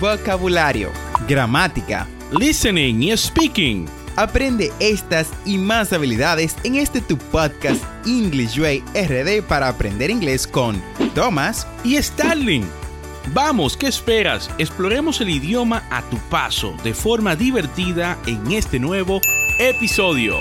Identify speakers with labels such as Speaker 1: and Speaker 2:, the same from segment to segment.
Speaker 1: vocabulario, gramática,
Speaker 2: listening y speaking.
Speaker 1: Aprende estas y más habilidades en este tu podcast English Way RD para aprender inglés con Thomas
Speaker 2: y Starling. Vamos, ¿qué esperas? Exploremos el idioma a tu paso de forma divertida en este nuevo episodio.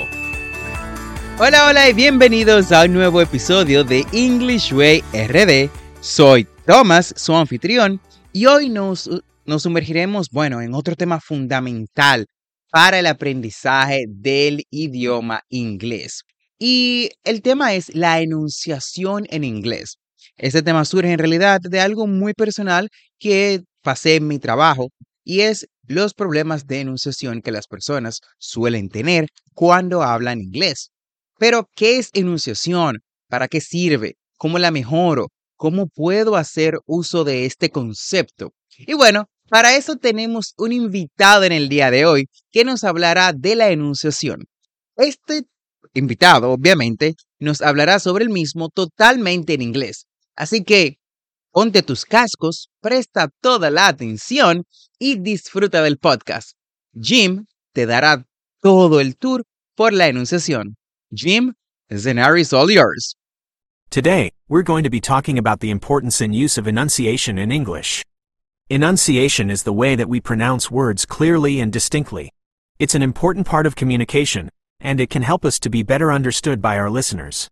Speaker 1: Hola, hola y bienvenidos a un nuevo episodio de English Way RD. Soy Thomas, su anfitrión, y hoy nos, nos sumergiremos, bueno, en otro tema fundamental para el aprendizaje del idioma inglés. Y el tema es la enunciación en inglés. Este tema surge en realidad de algo muy personal que pasé en mi trabajo y es los problemas de enunciación que las personas suelen tener cuando hablan inglés. Pero, ¿qué es enunciación? ¿Para qué sirve? ¿Cómo la mejoro? ¿Cómo puedo hacer uso de este concepto? Y bueno, para eso tenemos un invitado en el día de hoy que nos hablará de la enunciación. Este invitado, obviamente, nos hablará sobre el mismo totalmente en inglés. Así que ponte tus cascos, presta toda la atención y disfruta del podcast. Jim te dará todo el tour por la enunciación. Jim, the scenario is all yours.
Speaker 3: Today, we're going to be talking about the importance and use of enunciation in English. Enunciation is the way that we pronounce words clearly and distinctly. It's an important part of communication, and it can help us to be better understood by our listeners.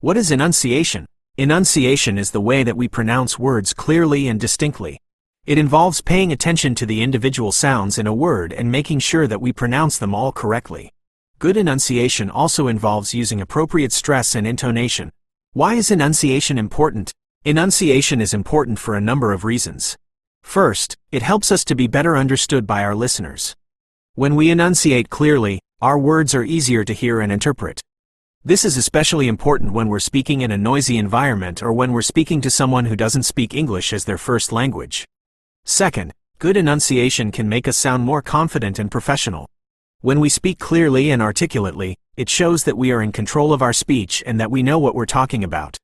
Speaker 3: What is enunciation? Enunciation is the way that we pronounce words clearly and distinctly. It involves paying attention to the individual sounds in a word and making sure that we pronounce them all correctly. Good enunciation also involves using appropriate stress and intonation. Why is enunciation important? Enunciation is important for a number of reasons. First, it helps us to be better understood by our listeners. When we enunciate clearly, our words are easier to hear and interpret. This is especially important when we're speaking in a noisy environment or when we're speaking to someone who doesn't speak English as their first language. Second, good enunciation can make us sound more confident and professional. When we speak clearly and articulately, it shows that we are in control of our speech and that we know what we're talking about.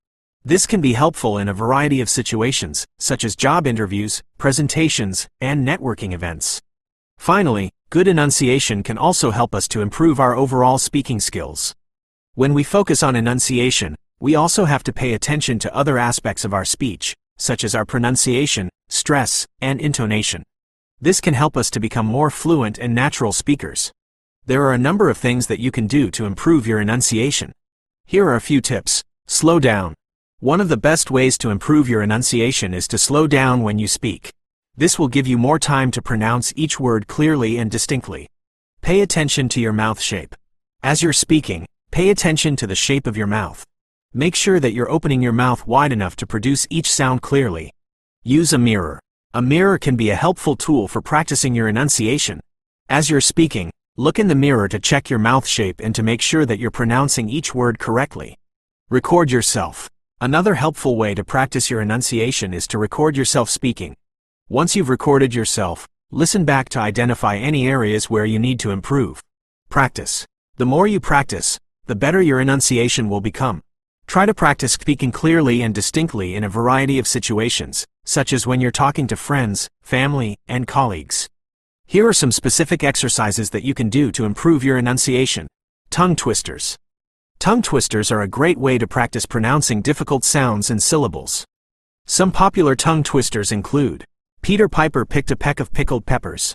Speaker 3: This can be helpful in a variety of situations, such as job interviews, presentations, and networking events. Finally, good enunciation can also help us to improve our overall speaking skills. When we focus on enunciation, we also have to pay attention to other aspects of our speech, such as our pronunciation, stress, and intonation. This can help us to become more fluent and natural speakers. There are a number of things that you can do to improve your enunciation. Here are a few tips. Slow down. One of the best ways to improve your enunciation is to slow down when you speak. This will give you more time to pronounce each word clearly and distinctly. Pay attention to your mouth shape. As you're speaking, pay attention to the shape of your mouth. Make sure that you're opening your mouth wide enough to produce each sound clearly. Use a mirror. A mirror can be a helpful tool for practicing your enunciation. As you're speaking, Look in the mirror to check your mouth shape and to make sure that you're pronouncing each word correctly. Record yourself. Another helpful way to practice your enunciation is to record yourself speaking. Once you've recorded yourself, listen back to identify any areas where you need to improve. Practice. The more you practice, the better your enunciation will become. Try to practice speaking clearly and distinctly in a variety of situations, such as when you're talking to friends, family, and colleagues. Here are some specific exercises that you can do to improve your enunciation. Tongue twisters. Tongue twisters are a great way to practice pronouncing difficult sounds and syllables. Some popular tongue twisters include Peter Piper picked a peck of pickled peppers.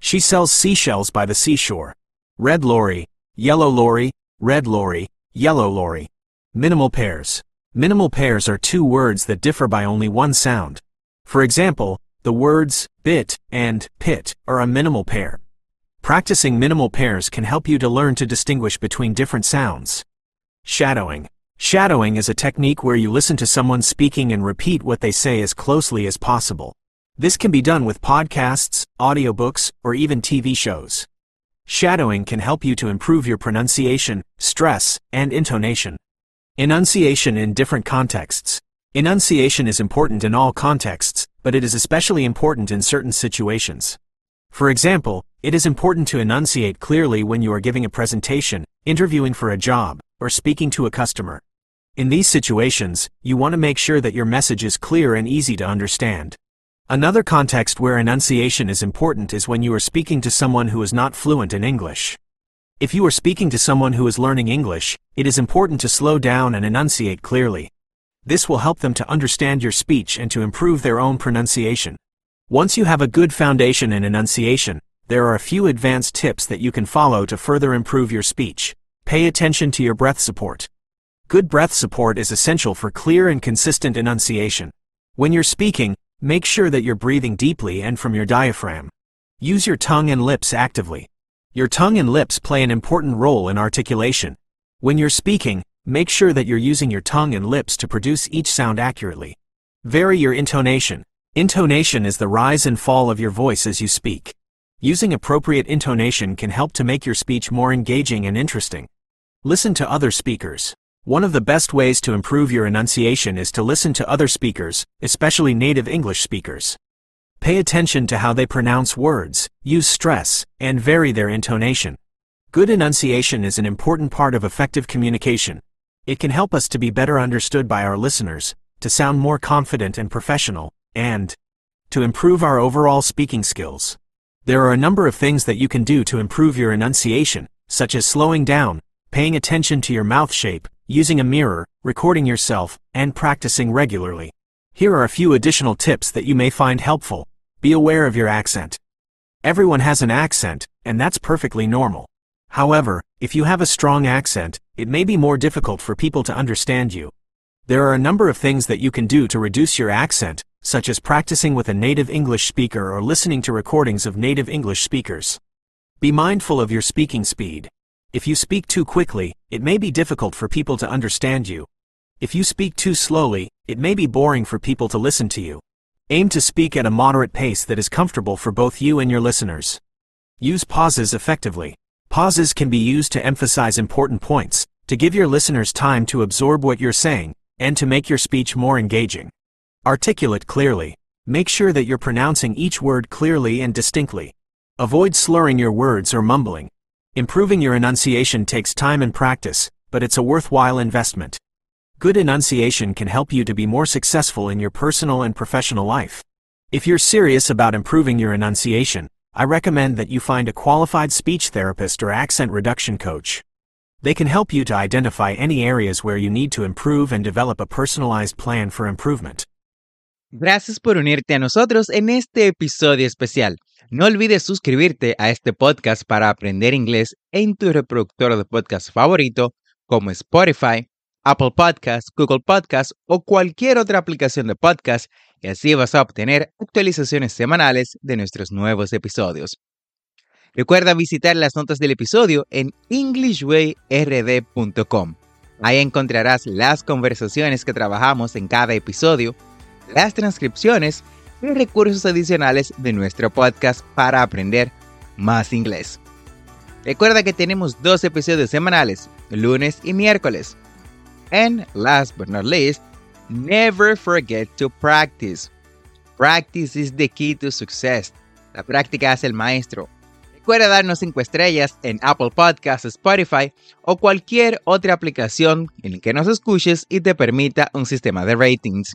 Speaker 3: She sells seashells by the seashore. Red lorry, yellow lorry, red lorry, yellow lorry. Minimal pairs. Minimal pairs are two words that differ by only one sound. For example, the words bit and pit are a minimal pair. Practicing minimal pairs can help you to learn to distinguish between different sounds. Shadowing. Shadowing is a technique where you listen to someone speaking and repeat what they say as closely as possible. This can be done with podcasts, audiobooks, or even TV shows. Shadowing can help you to improve your pronunciation, stress, and intonation. Enunciation in different contexts. Enunciation is important in all contexts, but it is especially important in certain situations. For example, it is important to enunciate clearly when you are giving a presentation, interviewing for a job, or speaking to a customer. In these situations, you want to make sure that your message is clear and easy to understand. Another context where enunciation is important is when you are speaking to someone who is not fluent in English. If you are speaking to someone who is learning English, it is important to slow down and enunciate clearly. This will help them to understand your speech and to improve their own pronunciation. Once you have a good foundation in enunciation, there are a few advanced tips that you can follow to further improve your speech. Pay attention to your breath support. Good breath support is essential for clear and consistent enunciation. When you're speaking, Make sure that you're breathing deeply and from your diaphragm. Use your tongue and lips actively. Your tongue and lips play an important role in articulation. When you're speaking, make sure that you're using your tongue and lips to produce each sound accurately. Vary your intonation. Intonation is the rise and fall of your voice as you speak. Using appropriate intonation can help to make your speech more engaging and interesting. Listen to other speakers. One of the best ways to improve your enunciation is to listen to other speakers, especially native English speakers. Pay attention to how they pronounce words, use stress, and vary their intonation. Good enunciation is an important part of effective communication. It can help us to be better understood by our listeners, to sound more confident and professional, and to improve our overall speaking skills. There are a number of things that you can do to improve your enunciation, such as slowing down, paying attention to your mouth shape, using a mirror, recording yourself, and practicing regularly. Here are a few additional tips that you may find helpful. Be aware of your accent. Everyone has an accent, and that's perfectly normal. However, if you have a strong accent, it may be more difficult for people to understand you. There are a number of things that you can do to reduce your accent, such as practicing with a native English speaker or listening to recordings of native English speakers. Be mindful of your speaking speed. If you speak too quickly, it may be difficult for people to understand you. If you speak too slowly, it may be boring for people to listen to you. Aim to speak at a moderate pace that is comfortable for both you and your listeners. Use pauses effectively. Pauses can be used to emphasize important points, to give your listeners time to absorb what you're saying, and to make your speech more engaging. Articulate clearly. Make sure that you're pronouncing each word clearly and distinctly. Avoid slurring your words or mumbling. Improving your enunciation takes time and practice, but it's a worthwhile investment. Good enunciation can help you to be more successful in your personal and professional life. If you're serious about improving your enunciation, I recommend that you find a qualified speech therapist or accent reduction coach. They can help you to identify any areas where you need to improve and develop a personalized plan for improvement.
Speaker 1: Gracias por unirte a nosotros en este episodio especial. No olvides suscribirte a este podcast para aprender inglés en tu reproductor de podcast favorito como Spotify, Apple Podcasts, Google Podcasts o cualquier otra aplicación de podcast y así vas a obtener actualizaciones semanales de nuestros nuevos episodios. Recuerda visitar las notas del episodio en englishwayrd.com. Ahí encontrarás las conversaciones que trabajamos en cada episodio, las transcripciones y recursos adicionales de nuestro podcast para aprender más inglés. Recuerda que tenemos dos episodios semanales, lunes y miércoles. And last but not least, never forget to practice. Practice is the key to success. La práctica es el maestro. Recuerda darnos 5 estrellas en Apple Podcasts, Spotify o cualquier otra aplicación en la que nos escuches y te permita un sistema de ratings.